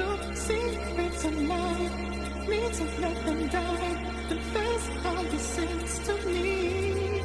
Your secrets are mine. Need to let them die. The all your sins to me.